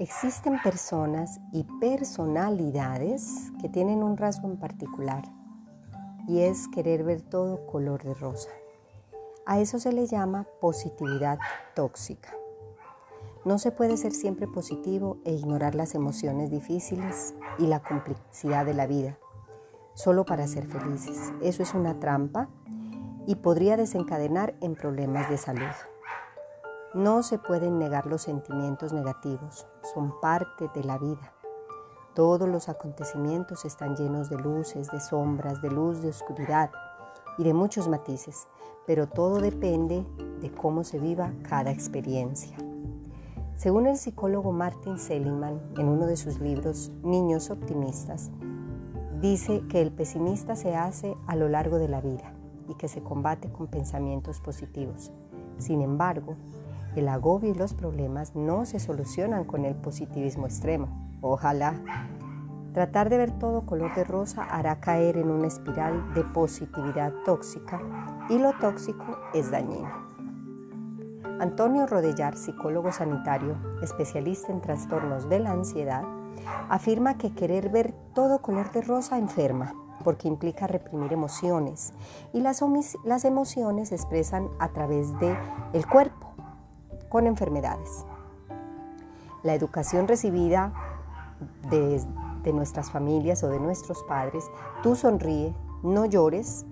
Existen personas y personalidades que tienen un rasgo en particular y es querer ver todo color de rosa. A eso se le llama positividad tóxica. No se puede ser siempre positivo e ignorar las emociones difíciles y la complejidad de la vida, solo para ser felices. Eso es una trampa y podría desencadenar en problemas de salud. No se pueden negar los sentimientos negativos, son parte de la vida. Todos los acontecimientos están llenos de luces, de sombras, de luz, de oscuridad y de muchos matices, pero todo depende de cómo se viva cada experiencia. Según el psicólogo Martin Seligman, en uno de sus libros Niños Optimistas, dice que el pesimista se hace a lo largo de la vida y que se combate con pensamientos positivos. Sin embargo, el agobio y los problemas no se solucionan con el positivismo extremo. Ojalá. Tratar de ver todo color de rosa hará caer en una espiral de positividad tóxica y lo tóxico es dañino. Antonio Rodellar, psicólogo sanitario, especialista en trastornos de la ansiedad, afirma que querer ver todo color de rosa enferma porque implica reprimir emociones y las, las emociones se expresan a través del el cuerpo con enfermedades. La educación recibida de, nuestras familias o de nuestros padres, tú sonríe, no llores,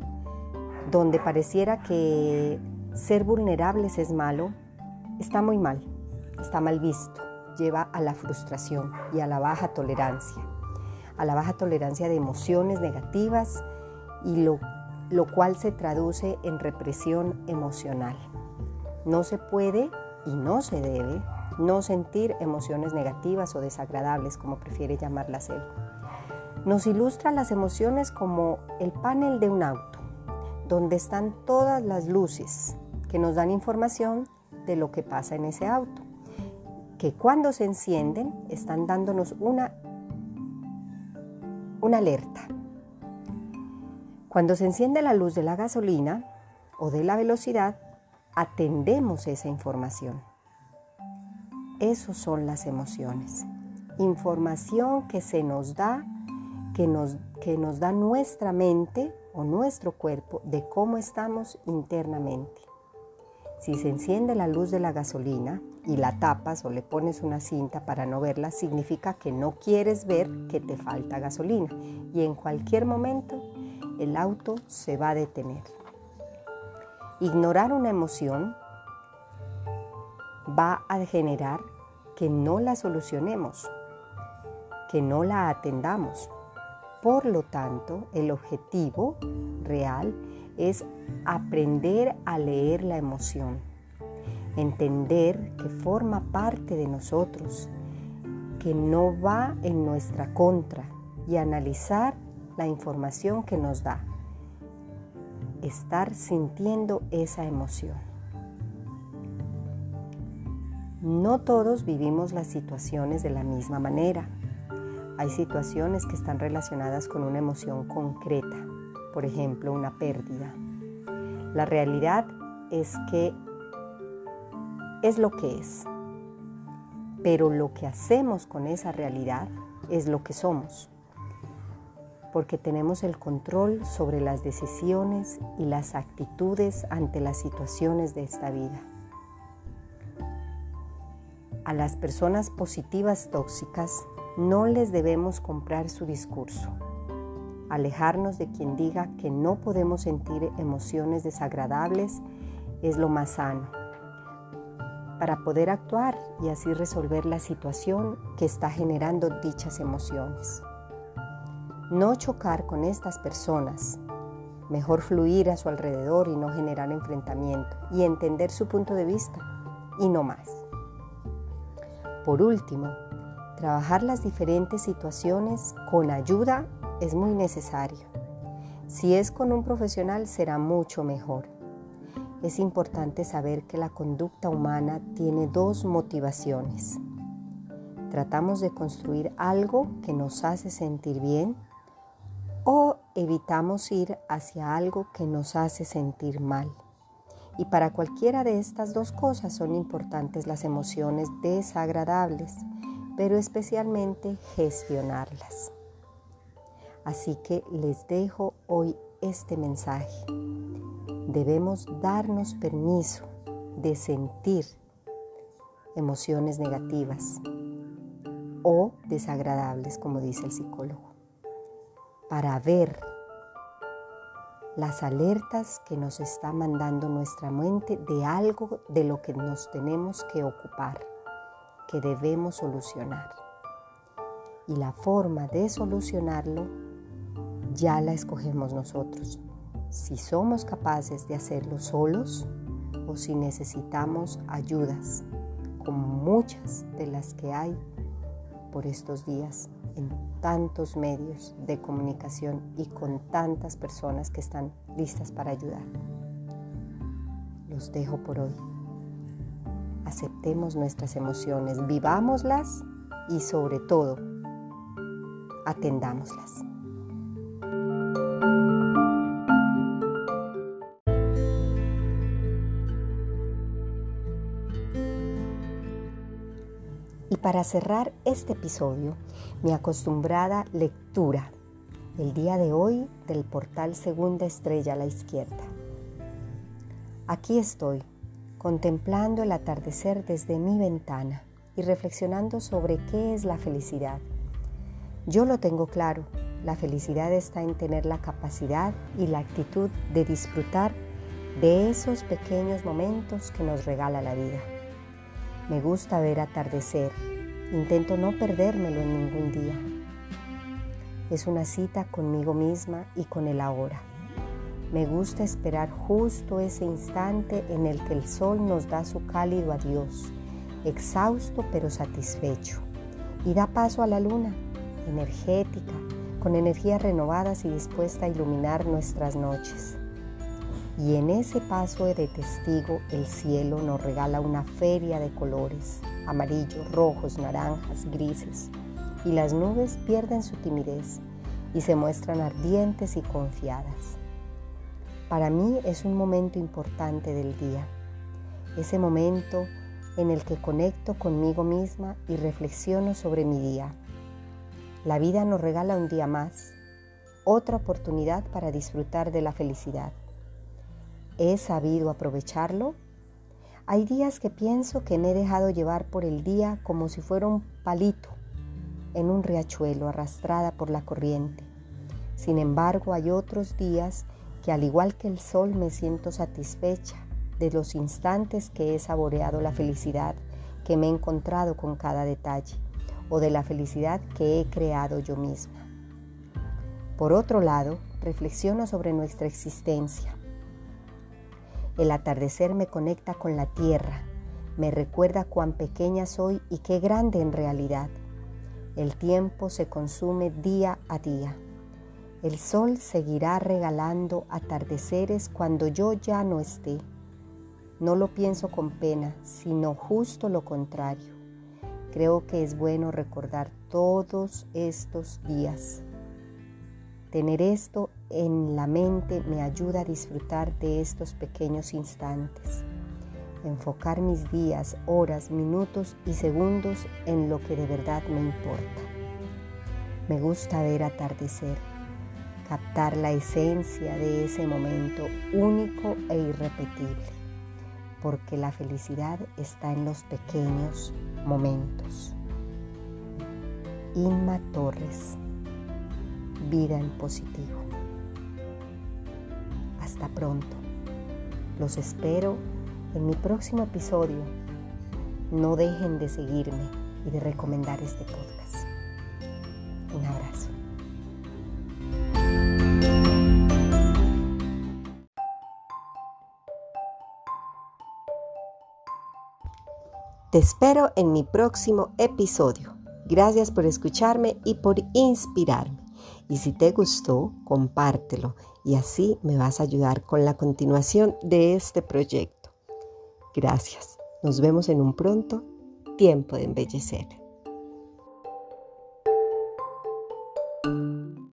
donde pareciera que ser vulnerables es malo, está muy mal, está mal visto, lleva a la frustración y a la baja tolerancia, a la baja tolerancia de emociones negativas y lo, lo cual se traduce en represión emocional. No se puede y no se debe no sentir emociones negativas o desagradables, como prefiere llamarlas él. Nos ilustra las emociones como el panel de un auto, donde están todas las luces que nos dan información de lo que pasa en ese auto, que cuando se encienden están dándonos una, una alerta. Cuando se enciende la luz de la gasolina o de la velocidad, atendemos esa información. Esas son las emociones. Información que se nos da, que nos, que nos da nuestra mente o nuestro cuerpo de cómo estamos internamente. Si se enciende la luz de la gasolina y la tapas o le pones una cinta para no verla, significa que no quieres ver que te falta gasolina y en cualquier momento el auto se va a detener. Ignorar una emoción va a generar que no la solucionemos, que no la atendamos. Por lo tanto, el objetivo real es aprender a leer la emoción, entender que forma parte de nosotros, que no va en nuestra contra y analizar la información que nos da estar sintiendo esa emoción. No todos vivimos las situaciones de la misma manera. Hay situaciones que están relacionadas con una emoción concreta, por ejemplo, una pérdida. La realidad es que es lo que es, pero lo que hacemos con esa realidad es lo que somos porque tenemos el control sobre las decisiones y las actitudes ante las situaciones de esta vida. A las personas positivas tóxicas no les debemos comprar su discurso. Alejarnos de quien diga que no podemos sentir emociones desagradables es lo más sano para poder actuar y así resolver la situación que está generando dichas emociones no chocar con estas personas, mejor fluir a su alrededor y no generar enfrentamiento y entender su punto de vista y no más. Por último, trabajar las diferentes situaciones con ayuda es muy necesario. Si es con un profesional será mucho mejor. Es importante saber que la conducta humana tiene dos motivaciones. Tratamos de construir algo que nos hace sentir bien evitamos ir hacia algo que nos hace sentir mal. Y para cualquiera de estas dos cosas son importantes las emociones desagradables, pero especialmente gestionarlas. Así que les dejo hoy este mensaje. Debemos darnos permiso de sentir emociones negativas o desagradables, como dice el psicólogo para ver las alertas que nos está mandando nuestra mente de algo de lo que nos tenemos que ocupar, que debemos solucionar. Y la forma de solucionarlo ya la escogemos nosotros. Si somos capaces de hacerlo solos o si necesitamos ayudas, como muchas de las que hay por estos días en tantos medios de comunicación y con tantas personas que están listas para ayudar. Los dejo por hoy. Aceptemos nuestras emociones, vivámoslas y sobre todo, atendámoslas. Y para cerrar este episodio, mi acostumbrada lectura, el día de hoy del portal Segunda Estrella a la izquierda. Aquí estoy, contemplando el atardecer desde mi ventana y reflexionando sobre qué es la felicidad. Yo lo tengo claro, la felicidad está en tener la capacidad y la actitud de disfrutar de esos pequeños momentos que nos regala la vida. Me gusta ver atardecer. Intento no perdérmelo en ningún día. Es una cita conmigo misma y con el ahora. Me gusta esperar justo ese instante en el que el sol nos da su cálido adiós, exhausto pero satisfecho, y da paso a la luna, energética, con energías renovadas y dispuesta a iluminar nuestras noches. Y en ese paso de testigo el cielo nos regala una feria de colores, amarillos, rojos, naranjas, grises, y las nubes pierden su timidez y se muestran ardientes y confiadas. Para mí es un momento importante del día, ese momento en el que conecto conmigo misma y reflexiono sobre mi día. La vida nos regala un día más, otra oportunidad para disfrutar de la felicidad. ¿He sabido aprovecharlo? Hay días que pienso que me he dejado llevar por el día como si fuera un palito en un riachuelo arrastrada por la corriente. Sin embargo, hay otros días que al igual que el sol me siento satisfecha de los instantes que he saboreado la felicidad que me he encontrado con cada detalle o de la felicidad que he creado yo misma. Por otro lado, reflexiono sobre nuestra existencia el atardecer me conecta con la tierra, me recuerda cuán pequeña soy y qué grande en realidad. El tiempo se consume día a día. El sol seguirá regalando atardeceres cuando yo ya no esté. No lo pienso con pena, sino justo lo contrario. Creo que es bueno recordar todos estos días. Tener esto en la mente me ayuda a disfrutar de estos pequeños instantes, enfocar mis días, horas, minutos y segundos en lo que de verdad me importa. Me gusta ver atardecer, captar la esencia de ese momento único e irrepetible, porque la felicidad está en los pequeños momentos. Inma Torres, vida en positivo. Hasta pronto. Los espero en mi próximo episodio. No dejen de seguirme y de recomendar este podcast. Un abrazo. Te espero en mi próximo episodio. Gracias por escucharme y por inspirarme. Y si te gustó, compártelo y así me vas a ayudar con la continuación de este proyecto. Gracias. Nos vemos en un pronto tiempo de embellecer.